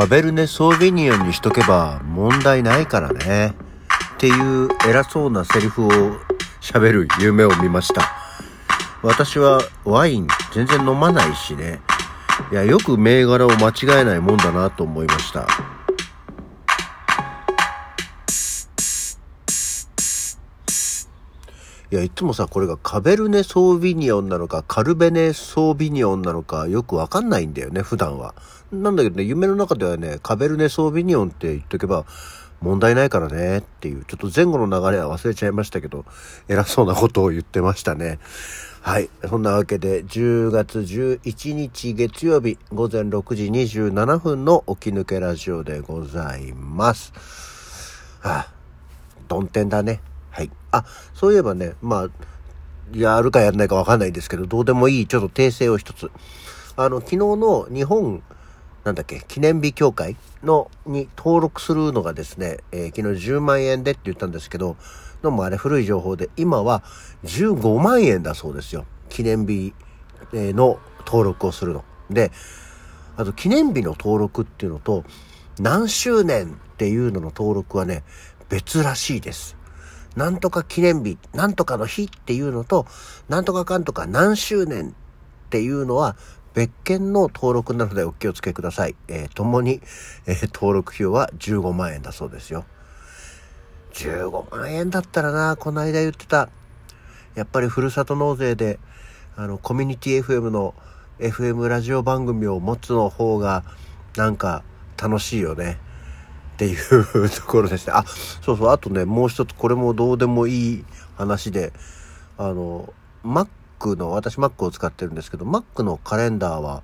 カベルネ・ソービニオンにしとけば問題ないからね。っていう偉そうなセリフを喋る夢を見ました。私はワイン全然飲まないしね。いや、よく銘柄を間違えないもんだなと思いました。いや、いつもさ、これがカベルネ・ソービニオンなのか、カルベネ・ソービニオンなのか、よくわかんないんだよね、普段は。なんだけどね、夢の中ではね、カベルネ・ソービニオンって言っとけば、問題ないからねっていう、ちょっと前後の流れは忘れちゃいましたけど、偉そうなことを言ってましたね。はい。そんなわけで、10月11日月曜日午前6時27分の起き抜けラジオでございます。はあ、曇天だね。はい。あ、そういえばね、まあ、やるかやらないかわかんないですけど、どうでもいい、ちょっと訂正を一つ。あの、昨日の日本、なんだっけ、記念日協会の、に登録するのがですね、えー、昨日10万円でって言ったんですけど、のもあれ古い情報で、今は15万円だそうですよ。記念日の登録をするの。で、あと記念日の登録っていうのと、何周年っていうのの登録はね、別らしいです。なんとか記念日、なんとかの日っていうのと、なんとかかんとか何周年っていうのは別件の登録なのでお気をつけください。えー、共に、えー、登録費用は15万円だそうですよ。15万円だったらな、この間言ってた、やっぱりふるさと納税で、あの、コミュニティ FM の FM ラジオ番組を持つの方が、なんか楽しいよね。っていうところですね。あ、そうそう、あとね、もう一つ、これもどうでもいい話で、あの、Mac の、私 Mac を使ってるんですけど、Mac のカレンダーは、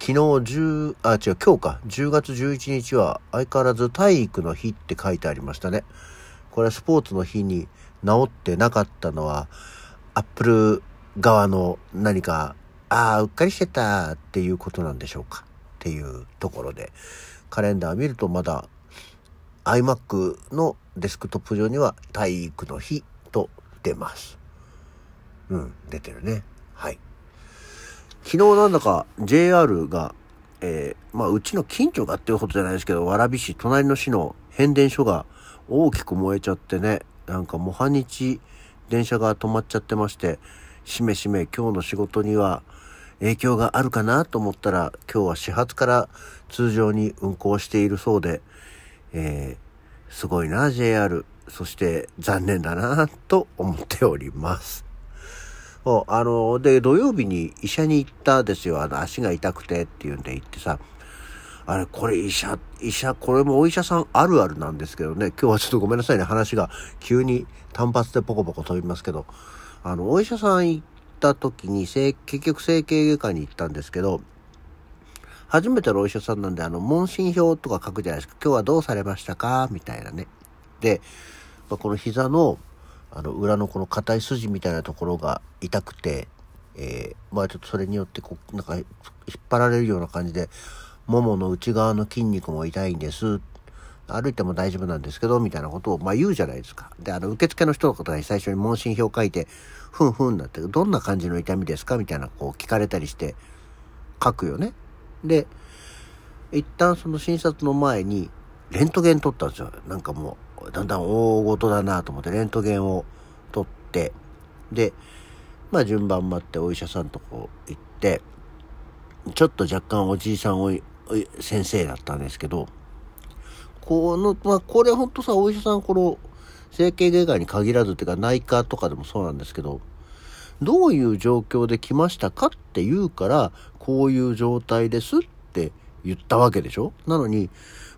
昨日10、あ、違う、今日か、10月11日は相変わらず体育の日って書いてありましたね。これはスポーツの日に治ってなかったのは、アップル側の何か、ああ、うっかりしてたっていうことなんでしょうかっていうところで、カレンダー見るとまだ iMac のデスクトップ上には体育の日と出ます。うん、出てるね。はい。昨日なんだか JR が、えー、まあうちの近所がっていうことじゃないですけど、蕨市、隣の市の変電所が大きく燃えちゃってね、なんかもう半日電車が止まっちゃってまして、しめしめ今日の仕事には影響があるかなと思ったら、今日は始発から通常に運行しているそうで、えー、すごいな、JR。そして残念だな、と思っております。あの、で、土曜日に医者に行ったですよ。あの、足が痛くてっていうんで行ってさ、あれ、これ医者、医者、これもお医者さんあるあるなんですけどね、今日はちょっとごめんなさいね、話が急に単発でポコポコ飛びますけど、あの、お医者さん行った時に、結局整形外科に行ったんですけど、初めてのお医者さんなんで、あの、問診票とか書くじゃないですか。今日はどうされましたか？みたいなね。で、まあ、この膝の、あの、裏のこの硬い筋みたいなところが痛くて、えー、まあちょっとそれによってこう、なんか、引っ張られるような感じで、ももの内側の筋肉も痛いんです。歩いても大丈夫なんですけど、みたいなことを、まあ言うじゃないですか。で、あの、受付の人の方に最初に問診票書いて、ふんふんなって、どんな感じの痛みですか？みたいな、こう聞かれたりして、書くよね。で、一旦その診察の前に、レントゲン撮ったんですよ。なんかもう、だんだん大事だなと思って、レントゲンを撮って、で、まあ順番待ってお医者さんとこ行って、ちょっと若干おじいさんおい、先生だったんですけど、この、まあこれほんとさ、お医者さんこの、整形外科に限らずっていうか内科とかでもそうなんですけど、どういう状況で来ましたかって言うから、こういう状態ですって言ったわけでしょ？なのに、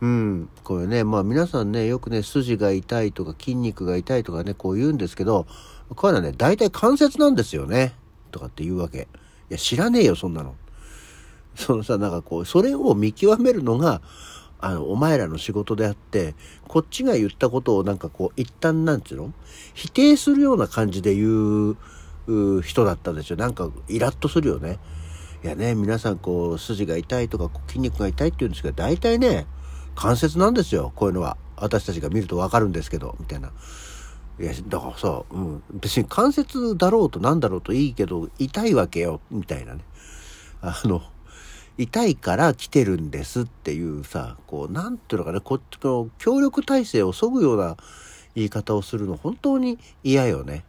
うん、これね、まあ皆さんね、よくね、筋が痛いとか筋肉が痛いとかね、こう言うんですけど、こういうのはね、大体関節なんですよね。とかって言うわけ。いや、知らねえよ、そんなの。そのさ、なんかこう、それを見極めるのが、あの、お前らの仕事であって、こっちが言ったことをなんかこう、一旦なんつうの？否定するような感じで言う、人だったんですよ。なんかイラッとするよね。やね、皆さんこう筋が痛いとか筋肉が痛いって言うんですけど、大体ね、関節なんですよ。こういうのは。私たちが見るとわかるんですけど、みたいな。いや、だからさ、うん、別に関節だろうと何だろうといいけど、痛いわけよ、みたいなね。あの、痛いから来てるんですっていうさ、こう、なんていうのかね、こっちの協力体制を削ぐような言い方をするの本当に嫌よね。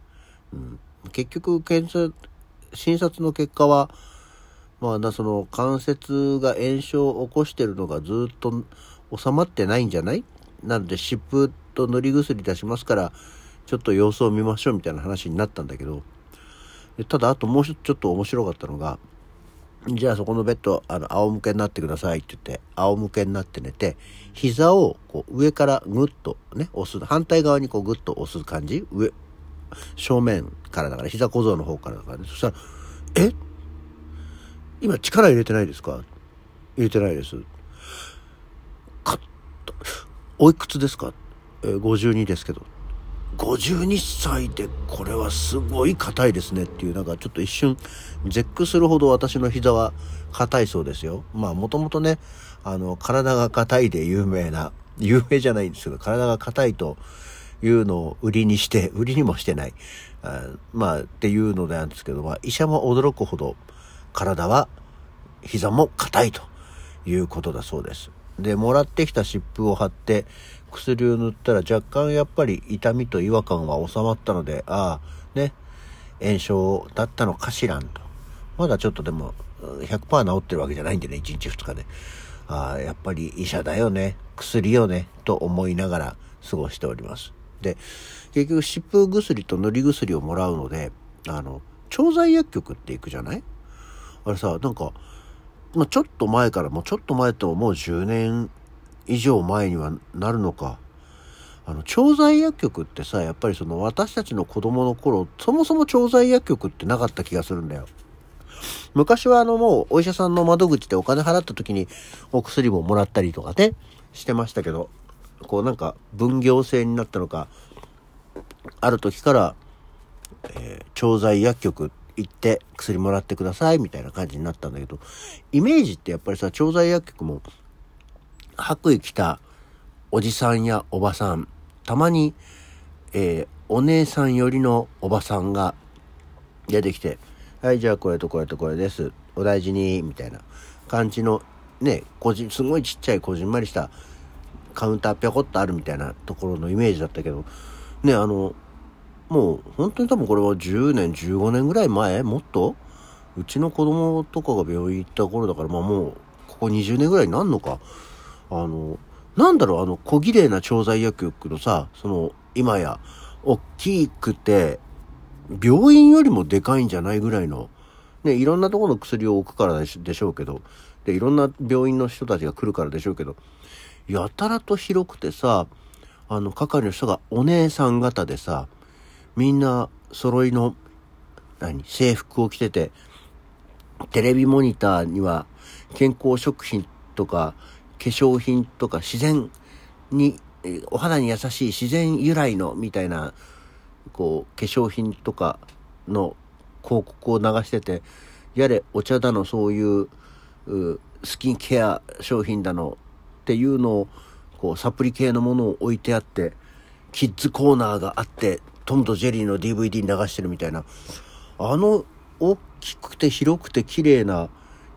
うん、結局、検査、診察の結果は、まあ、その関節が炎症を起こしてるのがずっと収まってないんじゃない？なので湿布と塗り薬出しますからちょっと様子を見ましょうみたいな話になったんだけど。ただあともうちょっと面白かったのがじゃあそこのベッドあの仰向けになってくださいって言って仰向けになって寝て膝をこう上からグッとね押す反対側にこうグッと押す感じ？上正面からだから膝小僧の方からだからね。そしたら「え？っ今力入れてないですか？入れてないです。カッと。おいくつですか？えー、52ですけど。52歳でこれはすごい硬いですねっていう、なんかちょっと一瞬絶句するほど私の膝は硬いそうですよ。まあもともとね、あの、体が硬いで有名な、有名じゃないんですけど、体が硬いというのを売りにして、売りにもしてない。あまあっていうのでなんですけど、まあ医者も驚くほど体は膝も硬いということだそうです。で、もらってきた湿布を貼って薬を塗ったら若干やっぱり痛みと違和感は収まったので、ああ、ね、炎症だったのかしらんと。まだちょっとでも100%治ってるわけじゃないんでね、1日2日で。ああ、やっぱり医者だよね、薬よね、と思いながら過ごしております。で、結局湿布薬と塗り薬をもらうので、あの、調剤薬局って行くじゃない？あれさ、なんか、まあ、ちょっと前からもうちょっと前ともう10年以上前にはなるのか。あの、調剤薬局ってさ、やっぱりその私たちの子供の頃、そもそも調剤薬局ってなかった気がするんだよ。昔はあのもうお医者さんの窓口でお金払った時にお薬ももらったりとかね、してましたけど、こうなんか分業制になったのか、ある時から、えー、調剤薬局行って薬もらってくださいみたいな感じになったんだけど、イメージってやっぱりさ、調剤薬局も白衣着たおじさんやおばさん、たまに、えー、お姉さん寄りのおばさんが出てきて、はい、じゃあこれとこれとこれです。お大事に、みたいな感じの、ね、個人、すごいちっちゃいこじんまりしたカウンターぴょこっとあるみたいなところのイメージだったけど、ね、あの、もう本当に多分これは10年、15年ぐらい前もっと？うちの子供とかが病院行った頃だから、まあもう、ここ20年ぐらいになんのか。あの、なんだろう、あの、小綺麗な調剤薬局のさ、その、今や、大きくて、病院よりもでかいんじゃないぐらいの、ね、いろんなところの薬を置くからでしょうけど、で、いろんな病院の人たちが来るからでしょうけど、やたらと広くてさ、あの、係の人がお姉さん方でさ、みんな揃いの、何、制服を着てて、テレビモニターには健康食品とか化粧品とか自然に、お肌に優しい自然由来のみたいな、こう、化粧品とかの広告を流してて、やれお茶だのそういうスキンケア商品だのっていうのを、こう、サプリ系のものを置いてあって、キッズコーナーがあって、トムとジェリーの DVD 流してるみたいな、あの大きくて広くて綺麗な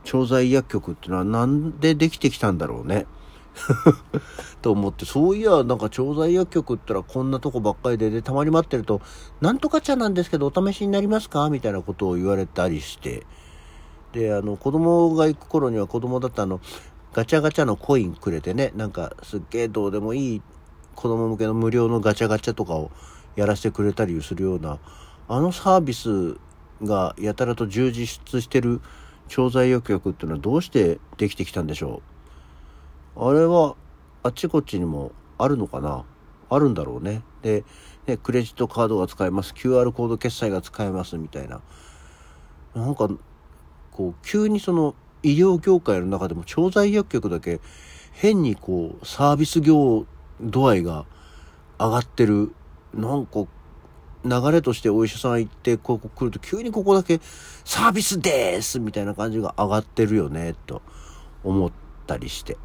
調剤薬局ってのはなんでできてきたんだろうね。と思って、そういや、なんか調剤薬局ってのはこんなとこばっかりで、で、たまに待ってると、なんとか茶なんですけどお試しになりますか？みたいなことを言われたりして、で、あの、子供が行く頃には子供だったあの、ガチャガチャのコインくれてね、なんかすっげえどうでもいい子供向けの無料のガチャガチャとかをやらせてくれたりするようなあのサービスがやたらと充実してる調剤薬局っていうのはどうしてできてきたんでしょう？あれはあっちこっちにもあるのかな？あるんだろうね。で、ね、クレジットカードが使えます。QR コード決済が使えますみたいな。なんか、こう、急にその医療業界の中でも調剤薬局だけ変にこう、サービス業度合いが上がってるなんか、流れとしてお医者さん行って、ここ来ると急にここだけサービスですみたいな感じが上がってるよね、と思ったりして。っ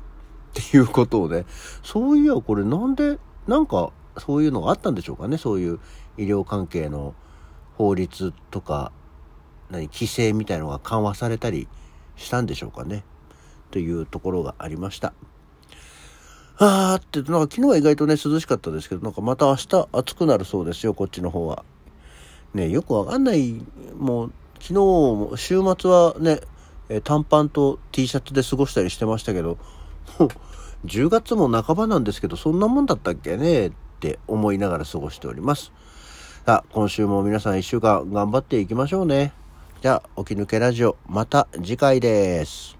ていうことをね、そういやこれなんで、なんかそういうのがあったんでしょうかね、そういう医療関係の法律とか、何、規制みたいのが緩和されたりしたんでしょうかね。というところがありました。あーって、なんか昨日は意外とね、涼しかったですけど、なんかまた明日暑くなるそうですよ、こっちの方は。ね、よくわかんない、もう、昨日も、週末はね、え短パンと T シャツで過ごしたりしてましたけど、もう、10月も半ばなんですけど、そんなもんだったっけねって思いながら過ごしております。さあ、今週も皆さん一週間頑張っていきましょうね。じゃあ、起き抜けラジオ、また次回です。